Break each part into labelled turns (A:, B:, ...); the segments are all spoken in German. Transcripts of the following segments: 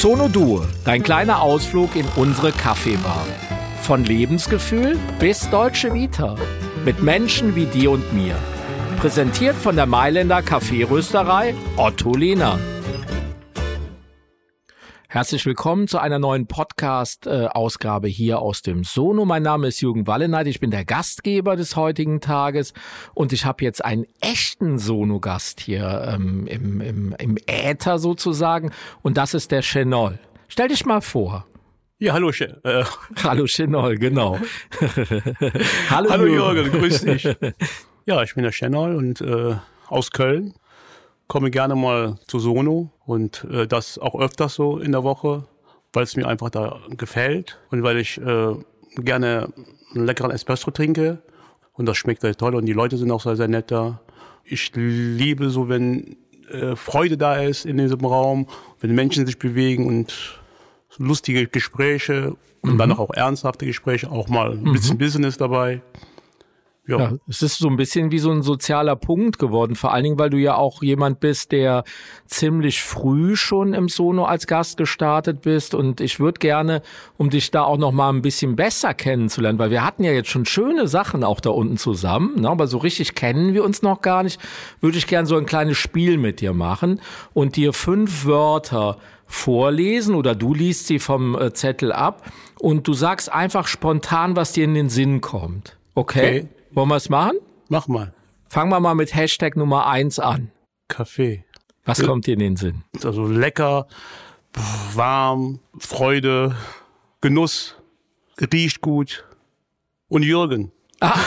A: Sono Due, dein kleiner Ausflug in unsere Kaffeebar. Von Lebensgefühl bis Deutsche Vita. Mit Menschen wie dir und mir. Präsentiert von der Mailänder Kaffeerösterei Otto Lehner. Herzlich willkommen zu einer neuen Podcast-Ausgabe hier aus dem Sono. Mein Name ist Jürgen Walleneit, ich bin der Gastgeber des heutigen Tages und ich habe jetzt einen echten Sono-Gast hier ähm, im, im, im Äther sozusagen und das ist der Chenol. Stell dich mal vor.
B: Ja, hallo, Ch äh.
A: hallo Chenol, genau.
B: hallo, hallo Jürgen. Jürgen, grüß dich. Ja, ich bin der Chenol und äh, aus Köln komme gerne mal zu Sono und äh, das auch öfters so in der Woche, weil es mir einfach da gefällt und weil ich äh, gerne einen leckeren Espresso trinke und das schmeckt sehr toll und die Leute sind auch sehr, sehr nett da. Ich liebe so, wenn äh, Freude da ist in diesem Raum, wenn Menschen sich bewegen und lustige Gespräche und mhm. dann auch ernsthafte Gespräche, auch mal ein bisschen mhm. Business dabei.
A: Ja. ja. es ist so ein bisschen wie so ein sozialer Punkt geworden, vor allen Dingen, weil du ja auch jemand bist, der ziemlich früh schon im Sono als Gast gestartet bist und ich würde gerne, um dich da auch noch mal ein bisschen besser kennenzulernen, weil wir hatten ja jetzt schon schöne Sachen auch da unten zusammen, ne, aber so richtig kennen wir uns noch gar nicht, würde ich gerne so ein kleines Spiel mit dir machen und dir fünf Wörter vorlesen oder du liest sie vom äh, Zettel ab und du sagst einfach spontan, was dir in den Sinn kommt. Okay? okay. Wollen wir es machen?
B: Mach mal.
A: Fangen wir mal mit Hashtag Nummer eins an.
B: Kaffee.
A: Was kommt dir in den Sinn?
B: Also lecker, warm, Freude, Genuss, riecht gut. Und Jürgen. Ah.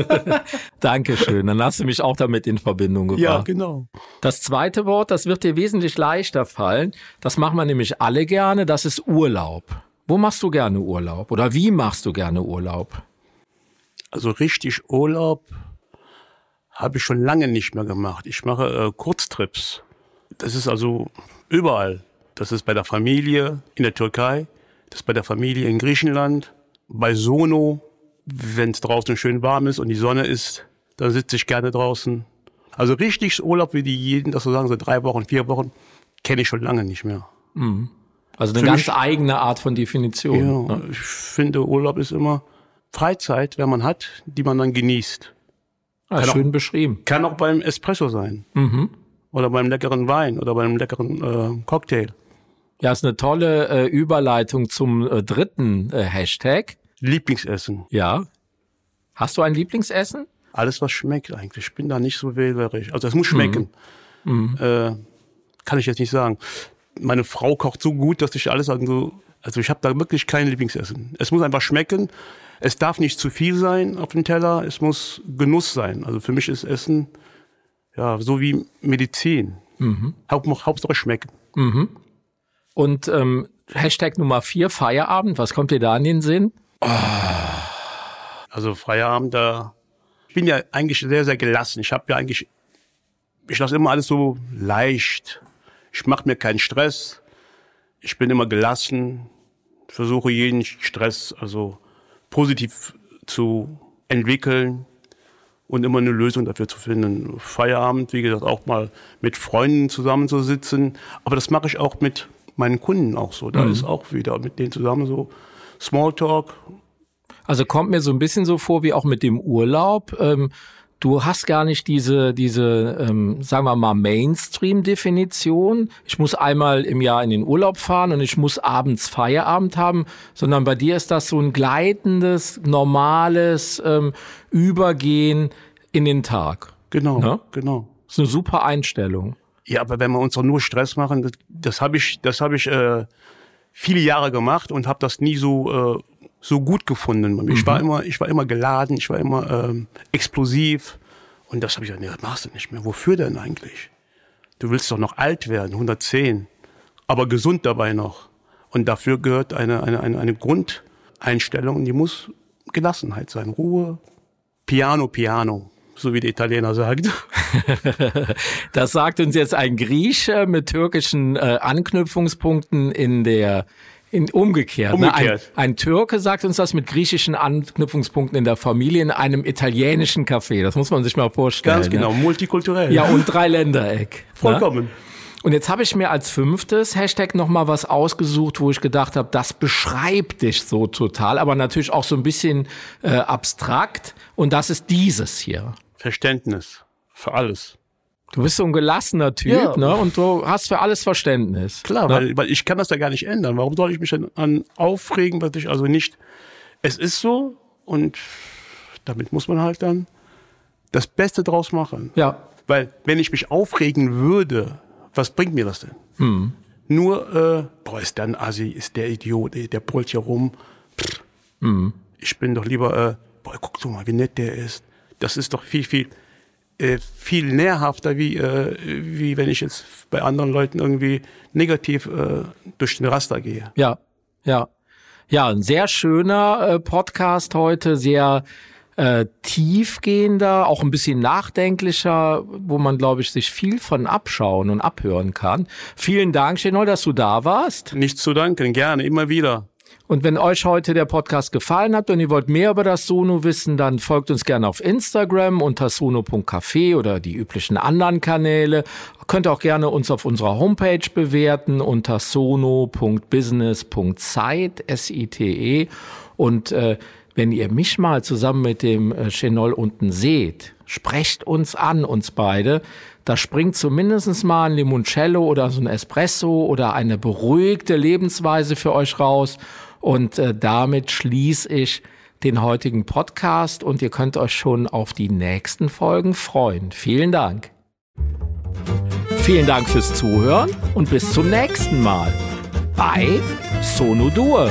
A: Dankeschön. Dann hast du mich auch damit in Verbindung gebracht.
B: Ja, genau.
A: Das zweite Wort, das wird dir wesentlich leichter fallen. Das machen wir nämlich alle gerne. Das ist Urlaub. Wo machst du gerne Urlaub? Oder wie machst du gerne Urlaub?
B: Also richtig Urlaub habe ich schon lange nicht mehr gemacht. Ich mache äh, Kurztrips. Das ist also überall. Das ist bei der Familie in der Türkei, das ist bei der Familie in Griechenland, bei Sono, wenn es draußen schön warm ist und die Sonne ist, dann sitze ich gerne draußen. Also richtig Urlaub, wie die jeden, das so sagen, so drei Wochen, vier Wochen, kenne ich schon lange nicht mehr.
A: Mhm. Also eine Für ganz mich, eigene Art von Definition.
B: Ja, ne? ich finde Urlaub ist immer Freizeit, wenn man hat, die man dann genießt.
A: Ah, schön
B: auch,
A: beschrieben.
B: Kann auch beim Espresso sein. Mhm. Oder beim leckeren Wein oder beim leckeren äh, Cocktail.
A: Ja, ist eine tolle äh, Überleitung zum äh, dritten äh, Hashtag.
B: Lieblingsessen.
A: Ja. Hast du ein Lieblingsessen?
B: Alles, was schmeckt eigentlich. Ich bin da nicht so wählerisch. Also es muss schmecken. Mhm. Äh, kann ich jetzt nicht sagen. Meine Frau kocht so gut, dass ich alles also, also ich habe da wirklich kein Lieblingsessen. Es muss einfach schmecken. Es darf nicht zu viel sein auf dem Teller, es muss Genuss sein. Also für mich ist Essen ja so wie Medizin. Mhm. Haupt, Hauptsache schmecken. Mhm.
A: Und ähm, Hashtag Nummer vier, Feierabend, was kommt dir da in den Sinn? Oh.
B: Also Feierabend, da ich bin ja eigentlich sehr, sehr gelassen. Ich habe ja eigentlich, ich lasse immer alles so leicht. Ich mache mir keinen Stress. Ich bin immer gelassen, versuche jeden Stress also positiv zu entwickeln und immer eine Lösung dafür zu finden. Feierabend, wie gesagt, auch mal mit Freunden zusammenzusitzen. Aber das mache ich auch mit meinen Kunden auch so. Da mhm. ist auch wieder mit denen zusammen so Smalltalk.
A: Also kommt mir so ein bisschen so vor wie auch mit dem Urlaub. Ähm, du hast gar nicht diese, diese, ähm, sagen wir mal, Mainstream-Definition. Ich muss einmal im Jahr in den Urlaub fahren und ich muss abends Feierabend haben, sondern bei dir ist das so ein gleitendes, normales ähm, Übergehen in den Tag.
B: Genau, ne? genau.
A: Das ist eine super Einstellung.
B: Ja, aber wenn wir uns doch nur Stress machen, das, das habe ich, das habe ich äh, viele Jahre gemacht und habe das nie so äh, so gut gefunden. Mhm. Ich war immer, ich war immer geladen, ich war immer ähm, explosiv. Und das habe ich gesagt, nee, das machst du nicht mehr. Wofür denn eigentlich? Du willst doch noch alt werden, 110, aber gesund dabei noch. Und dafür gehört eine, eine, eine, eine Grundeinstellung, die muss Gelassenheit sein, Ruhe, Piano, Piano, so wie der Italiener sagt.
A: das sagt uns jetzt ein Grieche mit türkischen äh, Anknüpfungspunkten in der in, umgekehrt. umgekehrt. Ne? Ein, ein, Türke sagt uns das mit griechischen Anknüpfungspunkten in der Familie in einem italienischen Café. Das muss man sich mal vorstellen.
B: Ganz genau, ne? multikulturell.
A: Ja, und Dreiländereck. Ne?
B: Vollkommen. Ne?
A: Und jetzt habe ich mir als fünftes Hashtag nochmal was ausgesucht, wo ich gedacht habe, das beschreibt dich so total, aber natürlich auch so ein bisschen äh, abstrakt. Und das ist dieses hier.
B: Verständnis für alles.
A: Du bist so ein gelassener Typ, ja. ne? Und du hast für alles Verständnis.
B: Klar,
A: ne?
B: weil, weil ich kann das ja gar nicht ändern. Warum soll ich mich denn an aufregen, was ich also nicht. Es ist so und damit muss man halt dann das Beste draus machen.
A: Ja.
B: Weil wenn ich mich aufregen würde, was bringt mir das denn? Hm. Nur, äh, boah, ist der ein Assi, ist der Idiot, der brüllt hier rum. Hm. Ich bin doch lieber, äh, boah, guck doch mal, wie nett der ist. Das ist doch viel, viel, viel nährhafter, wie, äh, wie wenn ich jetzt bei anderen Leuten irgendwie negativ äh, durch den Raster gehe.
A: Ja, ja. Ja, ein sehr schöner äh, Podcast heute, sehr äh, tiefgehender, auch ein bisschen nachdenklicher, wo man, glaube ich, sich viel von abschauen und abhören kann. Vielen Dank, Chenol, dass du da warst.
B: Nicht zu danken, gerne, immer wieder.
A: Und wenn euch heute der Podcast gefallen hat und ihr wollt mehr über das Sono wissen, dann folgt uns gerne auf Instagram unter sono.café oder die üblichen anderen Kanäle. Könnt auch gerne uns auf unserer Homepage bewerten unter sono.business.site, S-I-T-E. Und äh, wenn ihr mich mal zusammen mit dem äh, Chenol unten seht, sprecht uns an, uns beide. Da springt zumindest mal ein Limoncello oder so ein Espresso oder eine beruhigte Lebensweise für euch raus. Und äh, damit schließe ich den heutigen Podcast und ihr könnt euch schon auf die nächsten Folgen freuen. Vielen Dank. Vielen Dank fürs Zuhören und bis zum nächsten Mal bei Sono Dur.